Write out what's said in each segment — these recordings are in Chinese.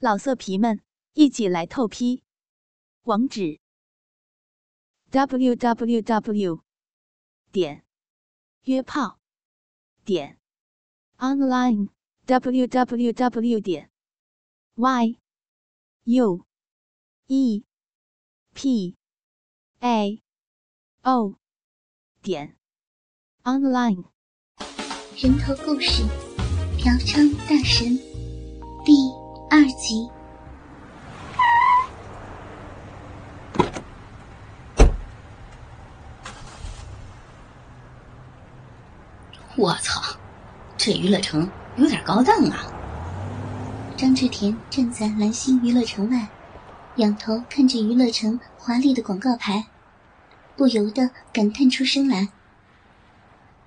老色皮们，一起来透批！网址：w w w 点约炮点 online w w w 点 y u e p a o 点 online。人头故事，嫖娼大神，第二集。我操，这娱乐城有点高档啊！张志田站在蓝星娱乐城外，仰头看着娱乐城华丽的广告牌，不由得感叹出声来。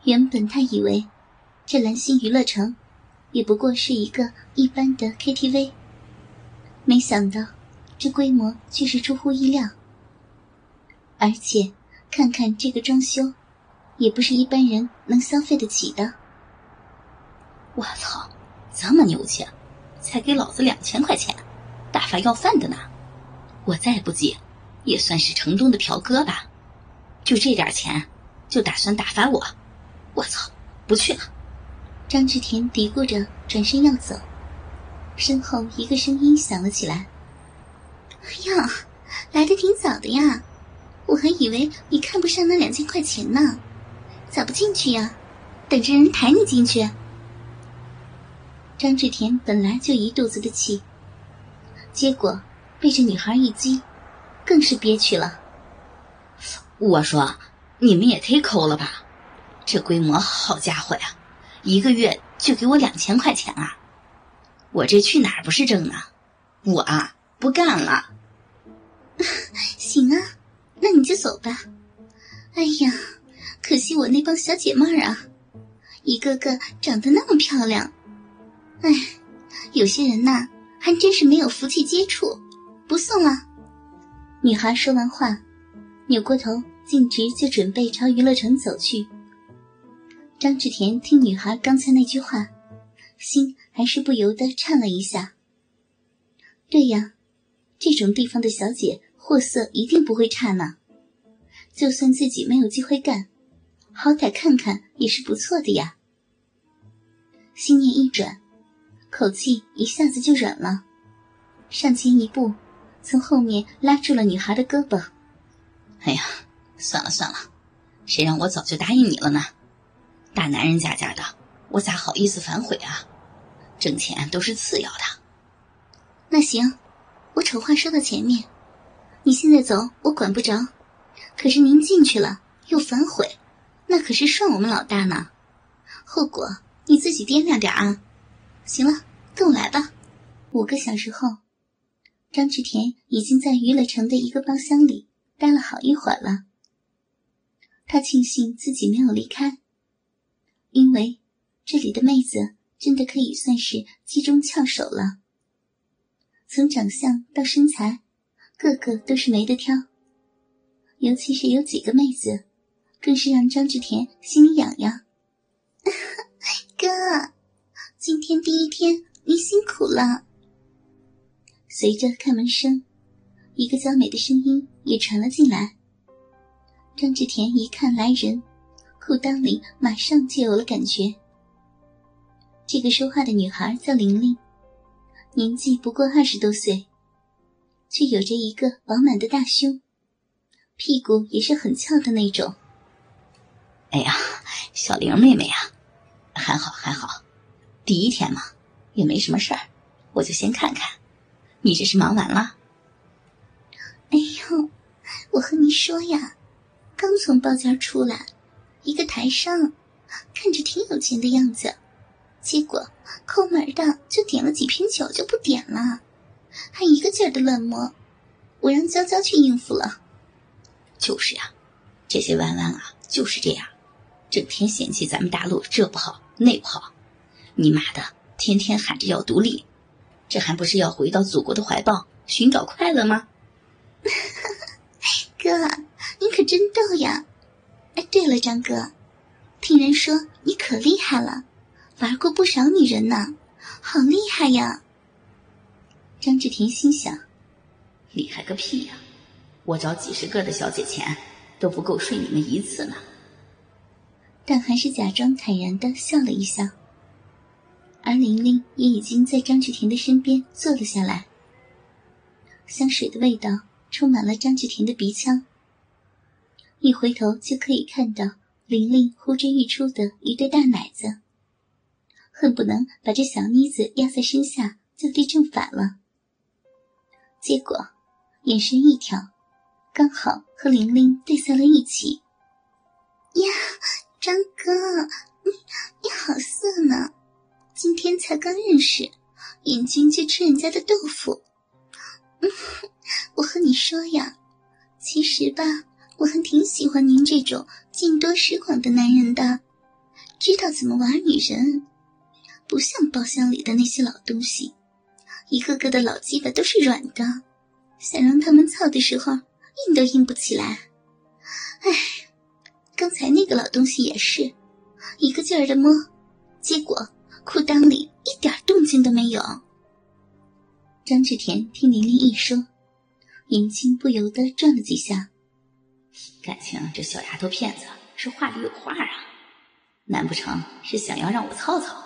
原本他以为，这蓝星娱乐城也不过是一个一般的 KTV，没想到这规模却是出乎意料。而且看看这个装修，也不是一般人能消费得起的。我操，这么牛气，才给老子两千块钱，大发要饭的呢！我再不济，也算是城东的嫖哥吧？就这点钱，就打算打发我？我操，不去了！张志田嘀咕着转身要走，身后一个声音响了起来：“哎呀，来的挺早的呀，我还以为你看不上那两千块钱呢，咋不进去呀？等着人抬你进去。”张志田本来就一肚子的气，结果被这女孩一激，更是憋屈了。我说：“你们也忒抠了吧！这规模，好家伙呀，一个月就给我两千块钱啊！我这去哪儿不是挣呢？我啊，不干了。行啊，那你就走吧。哎呀，可惜我那帮小姐妹儿啊，一个个长得那么漂亮。哎，有些人呐，还真是没有福气接触，不送了。女孩说完话，扭过头，径直就准备朝娱乐城走去。张志田听女孩刚才那句话，心还是不由得颤了一下。对呀，这种地方的小姐货色一定不会差呢。就算自己没有机会干，好歹看看也是不错的呀。心念一转，口气一下子就软了，上前一步，从后面拉住了女孩的胳膊。哎呀，算了算了，谁让我早就答应你了呢？大男人家家的，我咋好意思反悔啊？挣钱都是次要的。那行，我丑话说到前面，你现在走我管不着，可是您进去了又反悔，那可是涮我们老大呢。后果你自己掂量点啊。行了，跟我来吧。五个小时后，张志田已经在娱乐城的一个包厢里待了好一会儿了。他庆幸自己没有离开。因为这里的妹子真的可以算是机中翘首了，从长相到身材，个个都是没得挑。尤其是有几个妹子，更是让张志田心里痒痒。哥，今天第一天你辛苦了。随着开门声，一个娇美的声音也传了进来。张志田一看来人。裤裆里马上就有了感觉。这个说话的女孩叫玲玲，年纪不过二十多岁，却有着一个饱满的大胸，屁股也是很翘的那种。哎呀，小玲妹妹呀，还好还好，第一天嘛，也没什么事儿，我就先看看。你这是忙完了？哎呦，我和你说呀，刚从包间出来。一个台商，看着挺有钱的样子，结果抠门的就点了几瓶酒就不点了，还一个劲儿的乱摸，我让娇娇去应付了。就是呀，这些弯弯啊就是这样，整天嫌弃咱们大陆这不好那不好，你妈的天天喊着要独立，这还不是要回到祖国的怀抱寻找快乐吗？哥，你可真逗呀！哎，对了，张哥，听人说你可厉害了，玩过不少女人呢，好厉害呀！张志田心想：厉害个屁呀！我找几十个的小姐钱都不够睡你们一次呢。但还是假装坦然的笑了一笑。而玲玲也已经在张志田的身边坐了下来。香水的味道充满了张志田的鼻腔，一回头就可以看到玲玲呼之欲出的一对大奶子，恨不能把这小妮子压在身下就地正法了。结果，眼神一挑，刚好和玲玲对在了一起。呀，张哥，你你好色呢！今天才刚认识，眼睛就吃人家的豆腐。嗯我和你说呀，其实吧，我还挺喜欢您这种见多识广的男人的，知道怎么玩女人，不像包厢里的那些老东西，一个个的老鸡巴都是软的，想让他们操的时候硬都硬不起来。哎，刚才那个老东西也是，一个劲儿的摸，结果。裤裆里一点动静都没有。张志田听玲玲一说，眼睛不由得转了几下。感情这小丫头片子是话里有话啊，难不成是想要让我操操？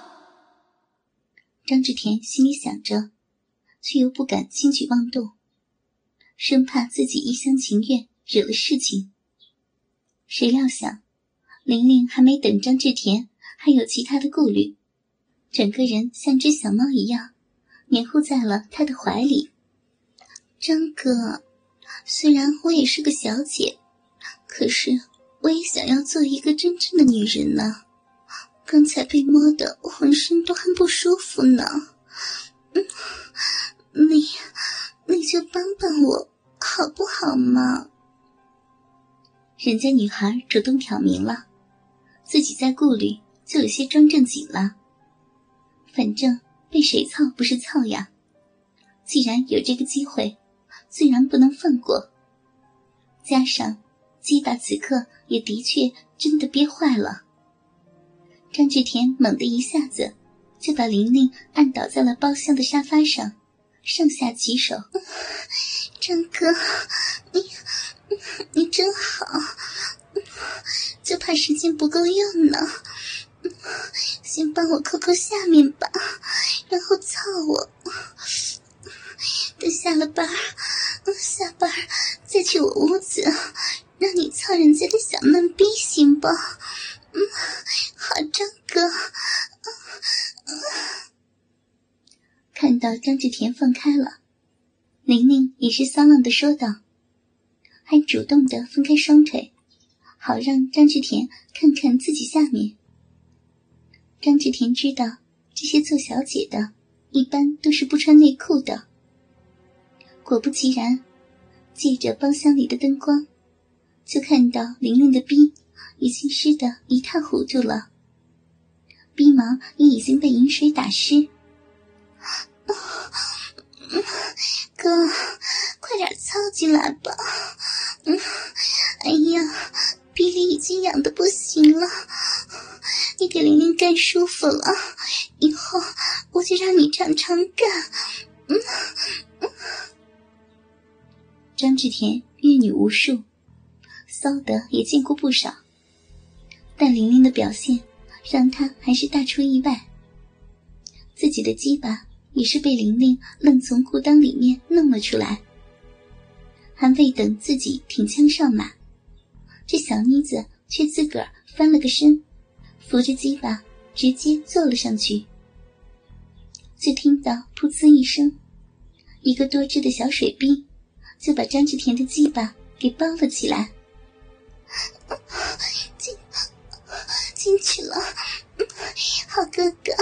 张志田心里想着，却又不敢轻举妄动，生怕自己一厢情愿惹了事情。谁料想，玲玲还没等张志田，还有其他的顾虑。整个人像只小猫一样，黏糊在了他的怀里。张哥，虽然我也是个小姐，可是我也想要做一个真正的女人呢。刚才被摸的，浑身都很不舒服呢。嗯，你，你就帮帮我好不好嘛？人家女孩主动挑明了，自己在顾虑，就有些装正经了。反正被谁操不是操呀！既然有这个机会，自然不能放过。加上鸡巴此刻也的确真的憋坏了，张志田猛地一下子就把玲玲按倒在了包厢的沙发上，上下其手。张哥，你你真好，就怕时间不够用呢。先帮我扣扣下面吧，然后操我。等下了班下班再去我屋子，让你操人家的小嫩逼，行不？嗯，好，张哥。看到张志田放开了，玲玲也是骚浪的说道，还主动的分开双腿，好让张志田看看自己下面。张志田知道，这些做小姐的，一般都是不穿内裤的。果不其然，借着包厢里的灯光，就看到玲玲的逼已经湿得一塌糊涂了，逼毛也已经被饮水打湿。哥，快点操进来吧！嗯，哎呀，逼里已经痒的不行了。你给玲玲干舒服了，以后我就让你常常干。嗯。张志田阅女无数，骚的也见过不少，但玲玲的表现让他还是大出意外。自己的鸡巴也是被玲玲愣从裤裆里面弄了出来，还未等自己挺枪上马，这小妮子却自个儿翻了个身。扶着鸡巴，直接坐了上去。就听到“噗呲”一声，一个多汁的小水逼就把张志田的鸡巴给包了起来。进进去了，好哥哥，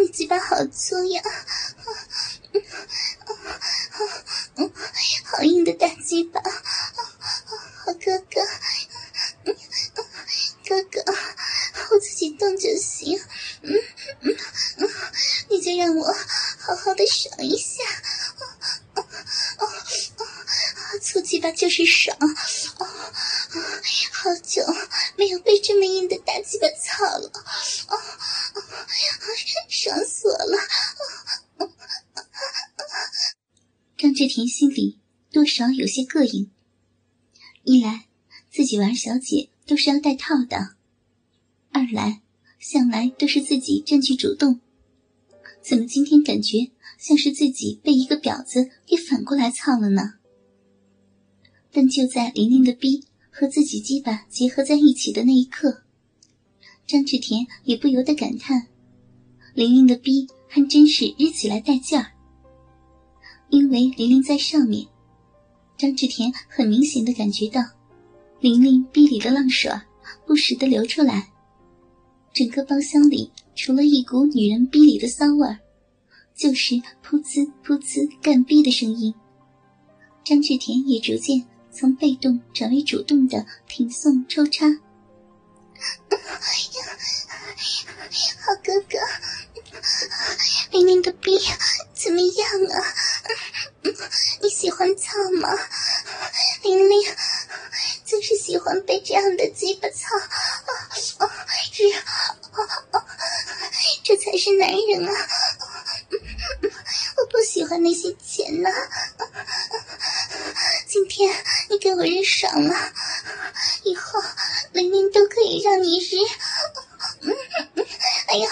你鸡巴好粗呀！好硬的大鸡巴，粗鸡巴就是爽。哦，好久没有被这么硬的大鸡巴操了。哦哦，爽死我了。哦哦志田心里多少有些膈应。一来，自己玩小姐都是要带套的；二来，向来都是自己占据主动，怎么今天感觉像是自己被一个婊子给反过来操了呢？但就在玲玲的逼和自己鸡巴结合在一起的那一刻，张志田也不由得感叹：玲玲的逼还真是日起来带劲儿。因为玲玲在上面，张志田很明显的感觉到，玲玲逼里的浪水不时的流出来。整个包厢里除了一股女人逼里的骚味，就是噗呲噗呲干逼的声音。张志田也逐渐从被动转为主动的挺送抽插。好哥哥，玲玲的病怎么样啊？你喜欢操吗？玲玲真是喜欢被这样的鸡巴操啊！是，这才是男人啊！我不喜欢那些钱呐。今天你给我日爽了，以后玲玲都可以让你日。哎呀，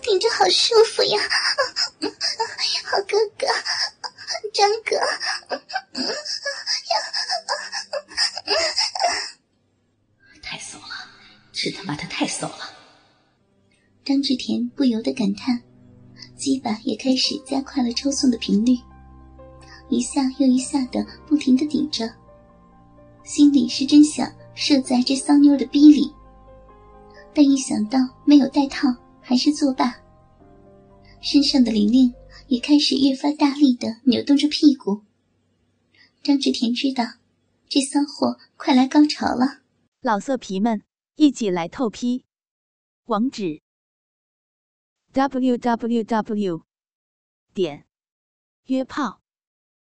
听着好舒服呀！好哥哥，张哥，太骚了，真他妈的太骚了！张志田不由得感叹，鸡巴也开始加快了抽送的频率。一下又一下的不停的顶着，心里是真想射在这骚妞的逼里，但一想到没有带套，还是作罢。身上的玲玲也开始越发大力的扭动着屁股。张志田知道，这骚货快来高潮了。老色皮们，一起来透批！网址：w w w. 点约炮。